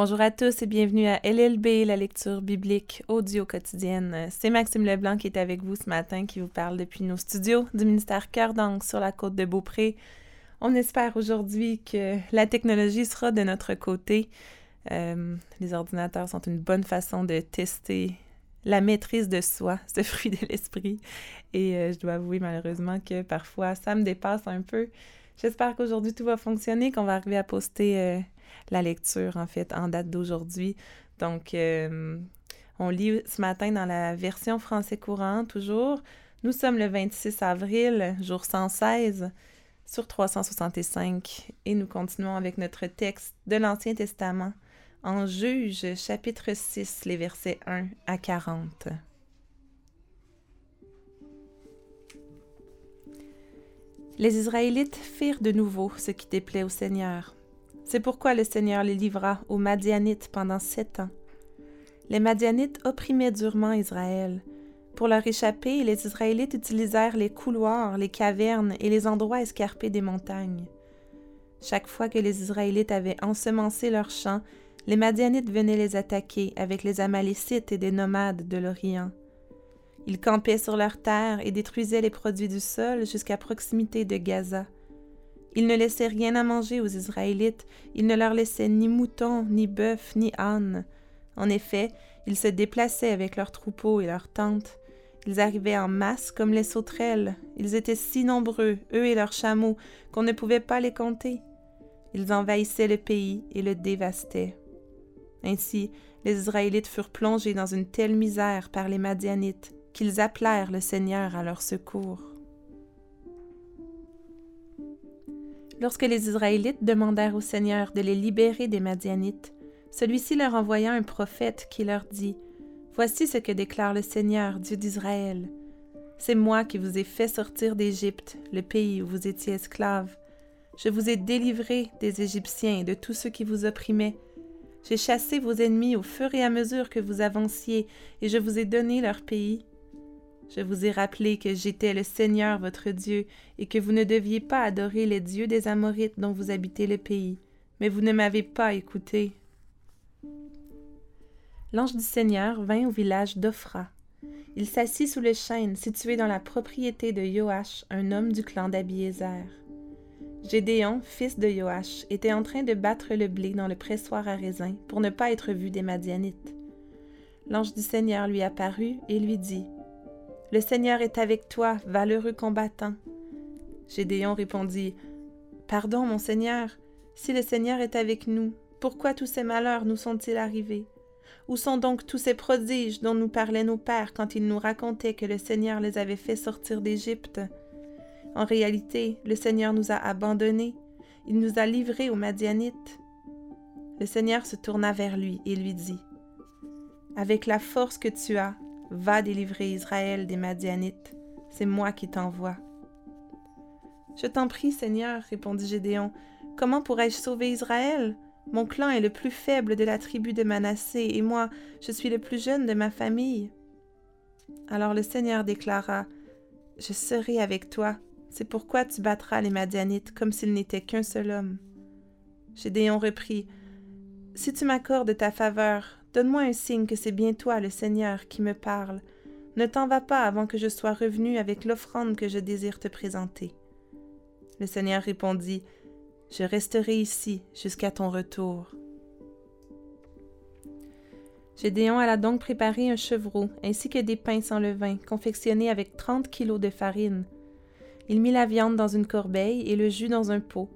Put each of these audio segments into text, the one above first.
Bonjour à tous et bienvenue à LLB, la lecture biblique audio quotidienne. C'est Maxime Leblanc qui est avec vous ce matin, qui vous parle depuis nos studios du ministère Cœur sur la côte de Beaupré. On espère aujourd'hui que la technologie sera de notre côté. Euh, les ordinateurs sont une bonne façon de tester la maîtrise de soi, ce fruit de l'esprit. Et euh, je dois avouer malheureusement que parfois ça me dépasse un peu. J'espère qu'aujourd'hui tout va fonctionner, qu'on va arriver à poster euh, la lecture, en fait, en date d'aujourd'hui. Donc, euh, on lit ce matin dans la version français courant, toujours. Nous sommes le 26 avril, jour 116, sur 365, et nous continuons avec notre texte de l'Ancien Testament en Juge, chapitre 6, les versets 1 à 40. Les Israélites firent de nouveau ce qui déplaît au Seigneur. C'est pourquoi le Seigneur les livra aux Madianites pendant sept ans. Les Madianites opprimaient durement Israël. Pour leur échapper, les Israélites utilisèrent les couloirs, les cavernes et les endroits escarpés des montagnes. Chaque fois que les Israélites avaient ensemencé leurs champs, les Madianites venaient les attaquer avec les Amalécites et des nomades de l'Orient. Ils campaient sur leurs terres et détruisaient les produits du sol jusqu'à proximité de Gaza. Ils ne laissaient rien à manger aux Israélites, ils ne leur laissaient ni moutons, ni bœufs, ni ânes. En effet, ils se déplaçaient avec leurs troupeaux et leurs tentes. Ils arrivaient en masse comme les sauterelles. Ils étaient si nombreux, eux et leurs chameaux, qu'on ne pouvait pas les compter. Ils envahissaient le pays et le dévastaient. Ainsi, les Israélites furent plongés dans une telle misère par les Madianites qu'ils appelèrent le Seigneur à leur secours. Lorsque les Israélites demandèrent au Seigneur de les libérer des Madianites, celui-ci leur envoya un prophète qui leur dit Voici ce que déclare le Seigneur, Dieu d'Israël. C'est moi qui vous ai fait sortir d'Égypte, le pays où vous étiez esclaves. Je vous ai délivré des Égyptiens et de tous ceux qui vous opprimaient. J'ai chassé vos ennemis au fur et à mesure que vous avanciez, et je vous ai donné leur pays. Je vous ai rappelé que j'étais le Seigneur votre Dieu, et que vous ne deviez pas adorer les dieux des Amorites dont vous habitez le pays, mais vous ne m'avez pas écouté. L'ange du Seigneur vint au village d'Ophra. Il s'assit sous le chêne situé dans la propriété de Joach, un homme du clan d'Abiézer. Gédéon, fils de Joach, était en train de battre le blé dans le pressoir à raisin pour ne pas être vu des Madianites. L'ange du Seigneur lui apparut et lui dit le Seigneur est avec toi, valeureux combattant. Gédéon répondit Pardon, mon Seigneur, si le Seigneur est avec nous, pourquoi tous ces malheurs nous sont-ils arrivés? Où sont donc tous ces prodiges dont nous parlaient nos pères quand ils nous racontaient que le Seigneur les avait fait sortir d'Égypte? En réalité, le Seigneur nous a abandonnés, il nous a livrés aux Madianites. Le Seigneur se tourna vers lui et lui dit Avec la force que tu as, Va délivrer Israël des Madianites, c'est moi qui t'envoie. Je t'en prie, Seigneur, répondit Gédéon, comment pourrais-je sauver Israël? Mon clan est le plus faible de la tribu de Manassé, et moi, je suis le plus jeune de ma famille. Alors le Seigneur déclara, Je serai avec toi, c'est pourquoi tu battras les Madianites comme s'ils n'étaient qu'un seul homme. Gédéon reprit, Si tu m'accordes ta faveur, Donne-moi un signe que c'est bien toi, le Seigneur, qui me parle. Ne t'en vas pas avant que je sois revenu avec l'offrande que je désire te présenter. Le Seigneur répondit, Je resterai ici jusqu'à ton retour. Gédéon alla donc préparer un chevreau ainsi que des pains sans levain, confectionnés avec trente kilos de farine. Il mit la viande dans une corbeille et le jus dans un pot.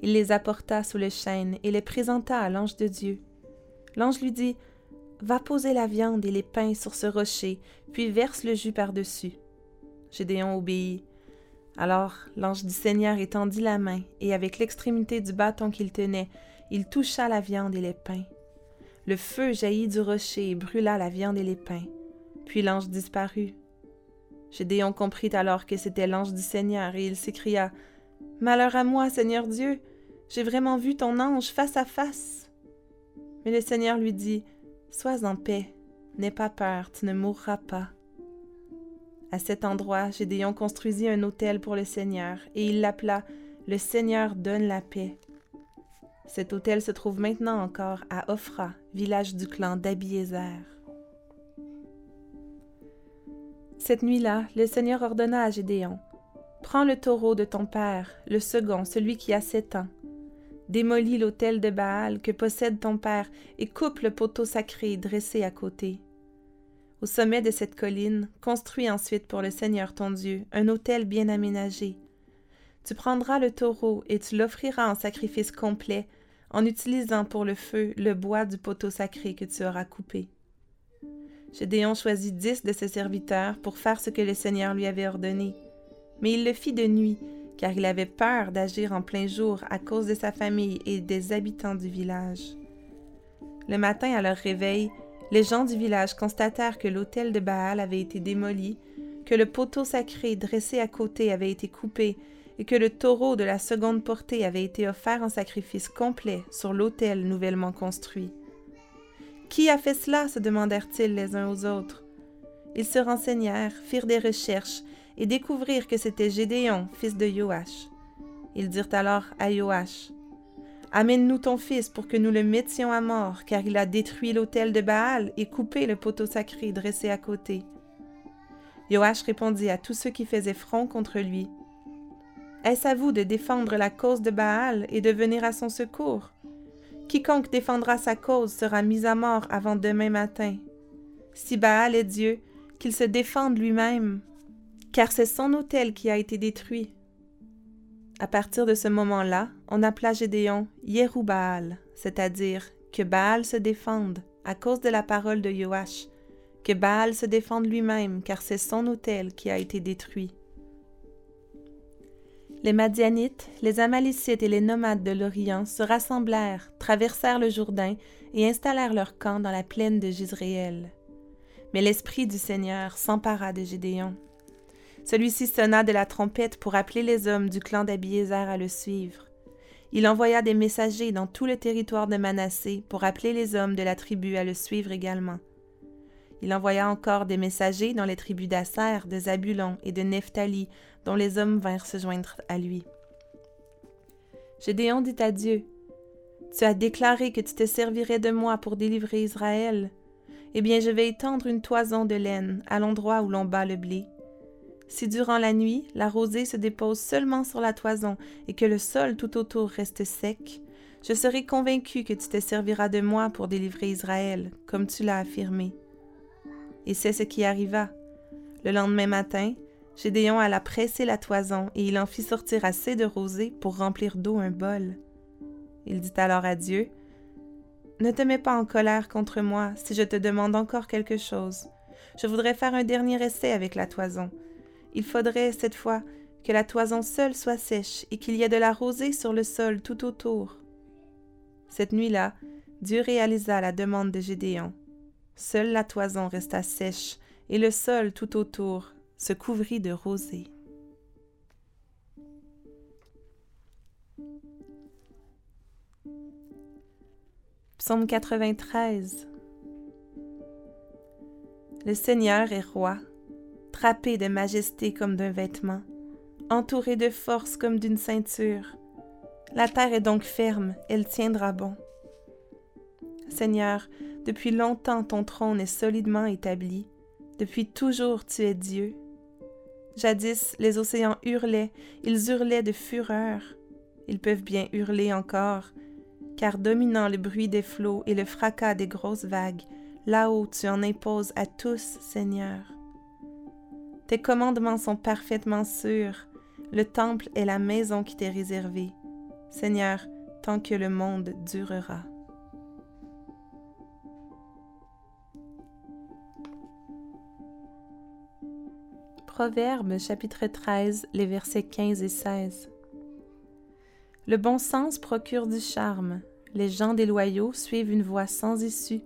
Il les apporta sous le chêne et les présenta à l'ange de Dieu. L'ange lui dit Va poser la viande et les pains sur ce rocher, puis verse le jus par-dessus. Gédéon obéit. Alors l'ange du Seigneur étendit la main, et avec l'extrémité du bâton qu'il tenait, il toucha la viande et les pains. Le feu jaillit du rocher et brûla la viande et les pains. Puis l'ange disparut. Gédéon comprit alors que c'était l'ange du Seigneur, et il s'écria Malheur à moi, Seigneur Dieu, j'ai vraiment vu ton ange face à face. Mais le Seigneur lui dit Sois en paix, n'aie pas peur, tu ne mourras pas. À cet endroit, Gédéon construisit un autel pour le Seigneur, et il l'appela Le Seigneur donne la paix. Cet hôtel se trouve maintenant encore à Ophra, village du clan d'Abiézer. Cette nuit-là, le Seigneur ordonna à Gédéon Prends le taureau de ton père, le second, celui qui a sept ans. Démolis l'autel de Baal que possède ton père et coupe le poteau sacré dressé à côté. Au sommet de cette colline, construis ensuite pour le Seigneur ton Dieu un autel bien aménagé. Tu prendras le taureau et tu l'offriras en sacrifice complet, en utilisant pour le feu le bois du poteau sacré que tu auras coupé. Gédéon choisit dix de ses serviteurs pour faire ce que le Seigneur lui avait ordonné. Mais il le fit de nuit, car il avait peur d'agir en plein jour à cause de sa famille et des habitants du village. Le matin, à leur réveil, les gens du village constatèrent que l'autel de Baal avait été démoli, que le poteau sacré dressé à côté avait été coupé et que le taureau de la seconde portée avait été offert en sacrifice complet sur l'autel nouvellement construit. Qui a fait cela se demandèrent-ils les uns aux autres. Ils se renseignèrent, firent des recherches et découvrirent que c'était Gédéon, fils de Joach. Ils dirent alors à Joach Amène-nous ton fils pour que nous le mettions à mort, car il a détruit l'autel de Baal et coupé le poteau sacré dressé à côté. Joach répondit à tous ceux qui faisaient front contre lui Est-ce à vous de défendre la cause de Baal et de venir à son secours? Quiconque défendra sa cause sera mis à mort avant demain matin. Si Baal est Dieu, qu'il se défende lui-même, car c'est son autel qui a été détruit. À partir de ce moment-là, on appela Gédéon Baal, c'est-à-dire que Baal se défende à cause de la parole de Joach, que Baal se défende lui-même, car c'est son autel qui a été détruit. Les Madianites, les Amalicites et les nomades de l'Orient se rassemblèrent, traversèrent le Jourdain et installèrent leur camp dans la plaine de Gisréel. Mais l'Esprit du Seigneur s'empara de Gédéon. Celui-ci sonna de la trompette pour appeler les hommes du clan d'Abiézer à le suivre. Il envoya des messagers dans tout le territoire de Manassé pour appeler les hommes de la tribu à le suivre également. Il envoya encore des messagers dans les tribus d'Asser, de Zabulon et de Nephtali, dont les hommes vinrent se joindre à lui. Gédéon dit à Dieu Tu as déclaré que tu te servirais de moi pour délivrer Israël. Eh bien, je vais étendre une toison de laine à l'endroit où l'on bat le blé. Si durant la nuit, la rosée se dépose seulement sur la toison et que le sol tout autour reste sec, je serai convaincu que tu te serviras de moi pour délivrer Israël, comme tu l'as affirmé. Et c'est ce qui arriva. Le lendemain matin, Gédéon alla presser la toison et il en fit sortir assez de rosée pour remplir d'eau un bol. Il dit alors à Dieu Ne te mets pas en colère contre moi si je te demande encore quelque chose. Je voudrais faire un dernier essai avec la toison il faudrait, cette fois, que la toison seule soit sèche et qu'il y ait de la rosée sur le sol tout autour. Cette nuit-là, Dieu réalisa la demande de Gédéon. Seule la toison resta sèche et le sol tout autour se couvrit de rosée. Psaume 93 Le Seigneur est roi frappé de majesté comme d'un vêtement, entouré de force comme d'une ceinture. La terre est donc ferme, elle tiendra bon. Seigneur, depuis longtemps ton trône est solidement établi, depuis toujours tu es Dieu. Jadis les océans hurlaient, ils hurlaient de fureur. Ils peuvent bien hurler encore, car dominant le bruit des flots et le fracas des grosses vagues, là-haut tu en imposes à tous, Seigneur. Tes commandements sont parfaitement sûrs. Le temple est la maison qui t'est réservée. Seigneur, tant que le monde durera. Proverbe chapitre 13, les versets 15 et 16. Le bon sens procure du charme. Les gens déloyaux suivent une voie sans issue.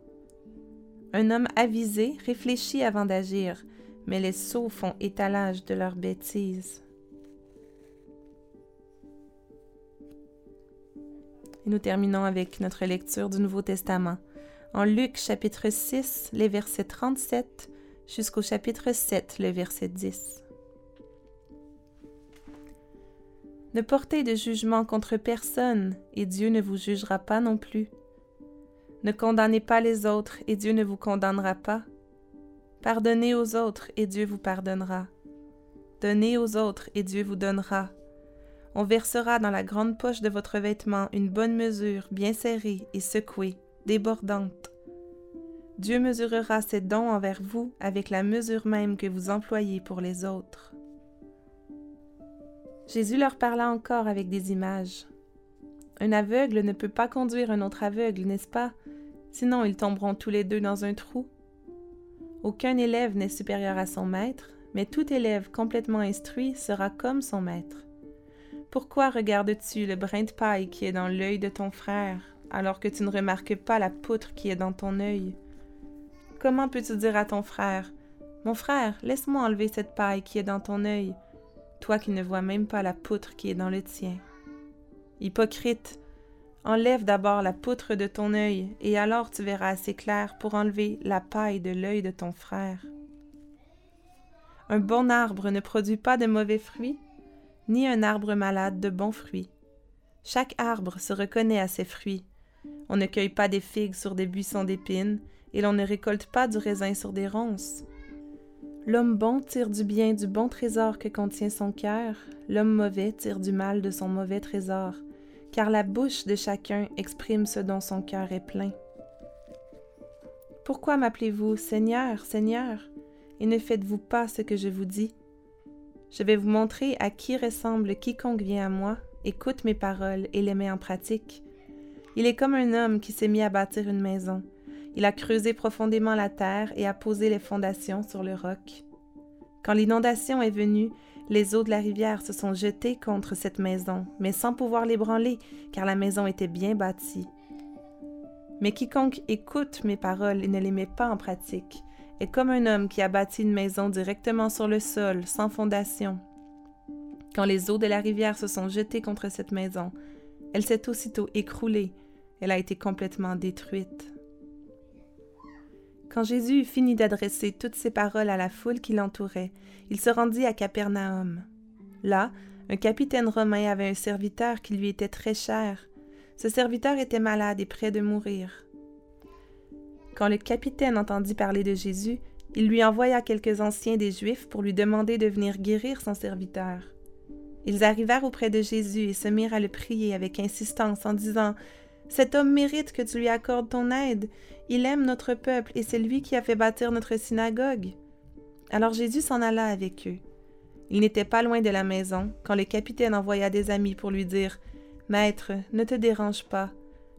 Un homme avisé réfléchit avant d'agir, mais les sots font étalage de leurs bêtises. Et nous terminons avec notre lecture du Nouveau Testament. En Luc chapitre 6, les versets 37 jusqu'au chapitre 7, le verset 10. Ne portez de jugement contre personne, et Dieu ne vous jugera pas non plus. Ne condamnez pas les autres, et Dieu ne vous condamnera pas. Pardonnez aux autres, et Dieu vous pardonnera. Donnez aux autres, et Dieu vous donnera. On versera dans la grande poche de votre vêtement une bonne mesure, bien serrée et secouée, débordante. Dieu mesurera ses dons envers vous avec la mesure même que vous employez pour les autres. Jésus leur parla encore avec des images. Un aveugle ne peut pas conduire un autre aveugle, n'est-ce pas? Sinon ils tomberont tous les deux dans un trou. Aucun élève n'est supérieur à son maître, mais tout élève complètement instruit sera comme son maître. Pourquoi regardes-tu le brin de paille qui est dans l'œil de ton frère, alors que tu ne remarques pas la poutre qui est dans ton œil? Comment peux-tu dire à ton frère, Mon frère, laisse-moi enlever cette paille qui est dans ton œil, toi qui ne vois même pas la poutre qui est dans le tien. Hypocrite, enlève d'abord la poutre de ton œil, et alors tu verras assez clair pour enlever la paille de l'œil de ton frère. Un bon arbre ne produit pas de mauvais fruits, ni un arbre malade de bons fruits. Chaque arbre se reconnaît à ses fruits. On ne cueille pas des figues sur des buissons d'épines, et l'on ne récolte pas du raisin sur des ronces. L'homme bon tire du bien du bon trésor que contient son cœur, l'homme mauvais tire du mal de son mauvais trésor, car la bouche de chacun exprime ce dont son cœur est plein. Pourquoi m'appelez-vous Seigneur, Seigneur, et ne faites-vous pas ce que je vous dis? Je vais vous montrer à qui ressemble quiconque vient à moi, écoute mes paroles et les met en pratique. Il est comme un homme qui s'est mis à bâtir une maison. Il a creusé profondément la terre et a posé les fondations sur le roc. Quand l'inondation est venue, les eaux de la rivière se sont jetées contre cette maison, mais sans pouvoir l'ébranler, car la maison était bien bâtie. Mais quiconque écoute mes paroles et ne les met pas en pratique est comme un homme qui a bâti une maison directement sur le sol, sans fondation. Quand les eaux de la rivière se sont jetées contre cette maison, elle s'est aussitôt écroulée, elle a été complètement détruite. Quand Jésus eut fini d'adresser toutes ces paroles à la foule qui l'entourait, il se rendit à Capernaum. Là, un capitaine romain avait un serviteur qui lui était très cher. Ce serviteur était malade et près de mourir. Quand le capitaine entendit parler de Jésus, il lui envoya quelques anciens des Juifs pour lui demander de venir guérir son serviteur. Ils arrivèrent auprès de Jésus et se mirent à le prier avec insistance en disant cet homme mérite que tu lui accordes ton aide. Il aime notre peuple et c'est lui qui a fait bâtir notre synagogue. Alors Jésus s'en alla avec eux. Il n'était pas loin de la maison quand le capitaine envoya des amis pour lui dire Maître, ne te dérange pas.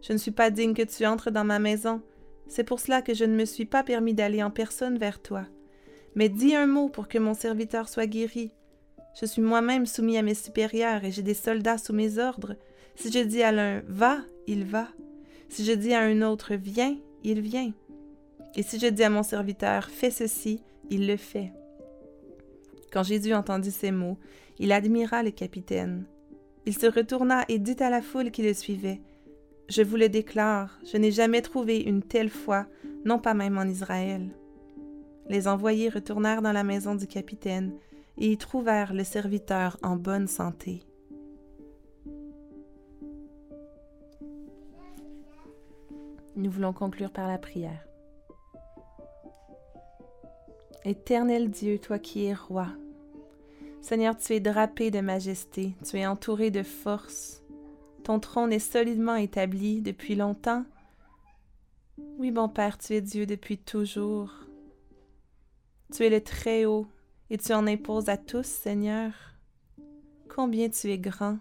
Je ne suis pas digne que tu entres dans ma maison. C'est pour cela que je ne me suis pas permis d'aller en personne vers toi. Mais dis un mot pour que mon serviteur soit guéri. Je suis moi-même soumis à mes supérieurs et j'ai des soldats sous mes ordres. Si je dis à l'un Va, il va. Si je dis à un autre Viens, il vient. Et si je dis à mon serviteur Fais ceci, il le fait. Quand Jésus entendit ces mots, il admira le capitaine. Il se retourna et dit à la foule qui le suivait Je vous le déclare, je n'ai jamais trouvé une telle foi, non pas même en Israël. Les envoyés retournèrent dans la maison du capitaine et y trouvèrent le serviteur en bonne santé. Nous voulons conclure par la prière. Éternel Dieu, toi qui es roi, Seigneur, tu es drapé de majesté, tu es entouré de force, ton trône est solidement établi depuis longtemps. Oui, mon Père, tu es Dieu depuis toujours. Tu es le Très-Haut et tu en imposes à tous, Seigneur. Combien tu es grand.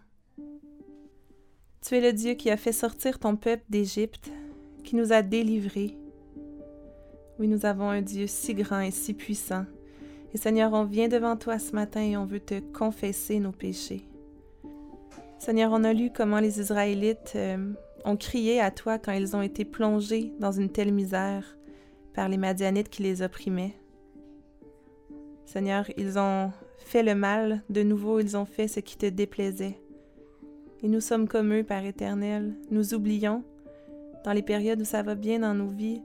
Tu es le Dieu qui a fait sortir ton peuple d'Égypte qui nous a délivrés. Oui, nous avons un Dieu si grand et si puissant. Et Seigneur, on vient devant toi ce matin et on veut te confesser nos péchés. Seigneur, on a lu comment les Israélites euh, ont crié à toi quand ils ont été plongés dans une telle misère par les Madianites qui les opprimaient. Seigneur, ils ont fait le mal, de nouveau ils ont fait ce qui te déplaisait. Et nous sommes comme eux, Père éternel, nous oublions, dans les périodes où ça va bien dans nos vies,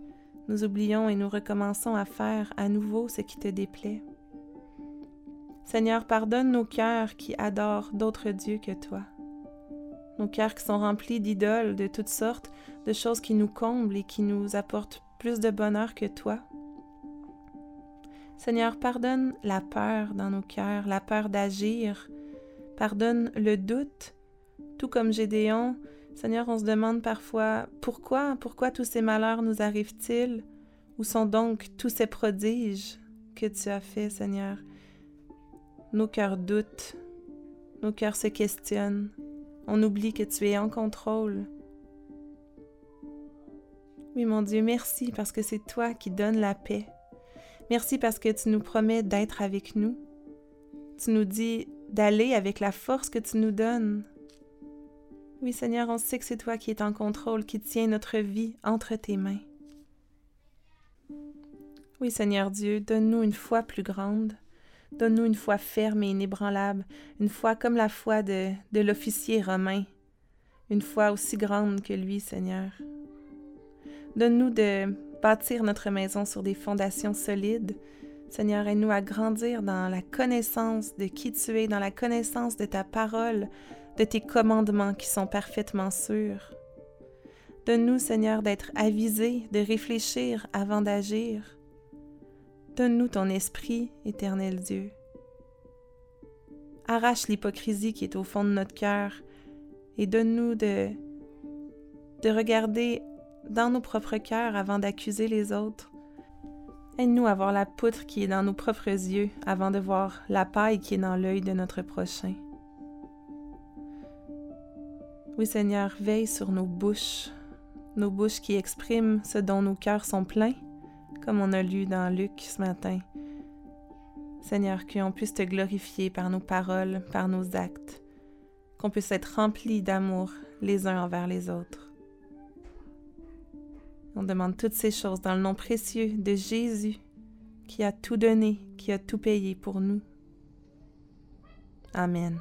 nous oublions et nous recommençons à faire à nouveau ce qui te déplaît. Seigneur, pardonne nos cœurs qui adorent d'autres dieux que toi. Nos cœurs qui sont remplis d'idoles de toutes sortes, de choses qui nous comblent et qui nous apportent plus de bonheur que toi. Seigneur, pardonne la peur dans nos cœurs, la peur d'agir. Pardonne le doute. Tout comme Gédéon, Seigneur, on se demande parfois pourquoi, pourquoi tous ces malheurs nous arrivent-ils? Où sont donc tous ces prodiges que tu as faits, Seigneur? Nos cœurs doutent, nos cœurs se questionnent, on oublie que tu es en contrôle. Oui, mon Dieu, merci parce que c'est toi qui donnes la paix. Merci parce que tu nous promets d'être avec nous. Tu nous dis d'aller avec la force que tu nous donnes. Oui, Seigneur, on sait que c'est toi qui es en contrôle, qui tient notre vie entre tes mains. Oui, Seigneur Dieu, donne-nous une foi plus grande. Donne-nous une foi ferme et inébranlable, une foi comme la foi de, de l'officier romain, une foi aussi grande que lui, Seigneur. Donne-nous de bâtir notre maison sur des fondations solides. Seigneur, aide-nous à grandir dans la connaissance de qui tu es, dans la connaissance de ta parole, de tes commandements qui sont parfaitement sûrs. Donne-nous, Seigneur, d'être avisés, de réfléchir avant d'agir. Donne-nous ton esprit, éternel Dieu. Arrache l'hypocrisie qui est au fond de notre cœur et donne-nous de, de regarder dans nos propres cœurs avant d'accuser les autres. Aide-nous à voir la poutre qui est dans nos propres yeux avant de voir la paille qui est dans l'œil de notre prochain. Oui Seigneur, veille sur nos bouches, nos bouches qui expriment ce dont nos cœurs sont pleins, comme on a lu dans Luc ce matin. Seigneur, qu'on puisse te glorifier par nos paroles, par nos actes, qu'on puisse être remplis d'amour les uns envers les autres. On demande toutes ces choses dans le nom précieux de Jésus, qui a tout donné, qui a tout payé pour nous. Amen.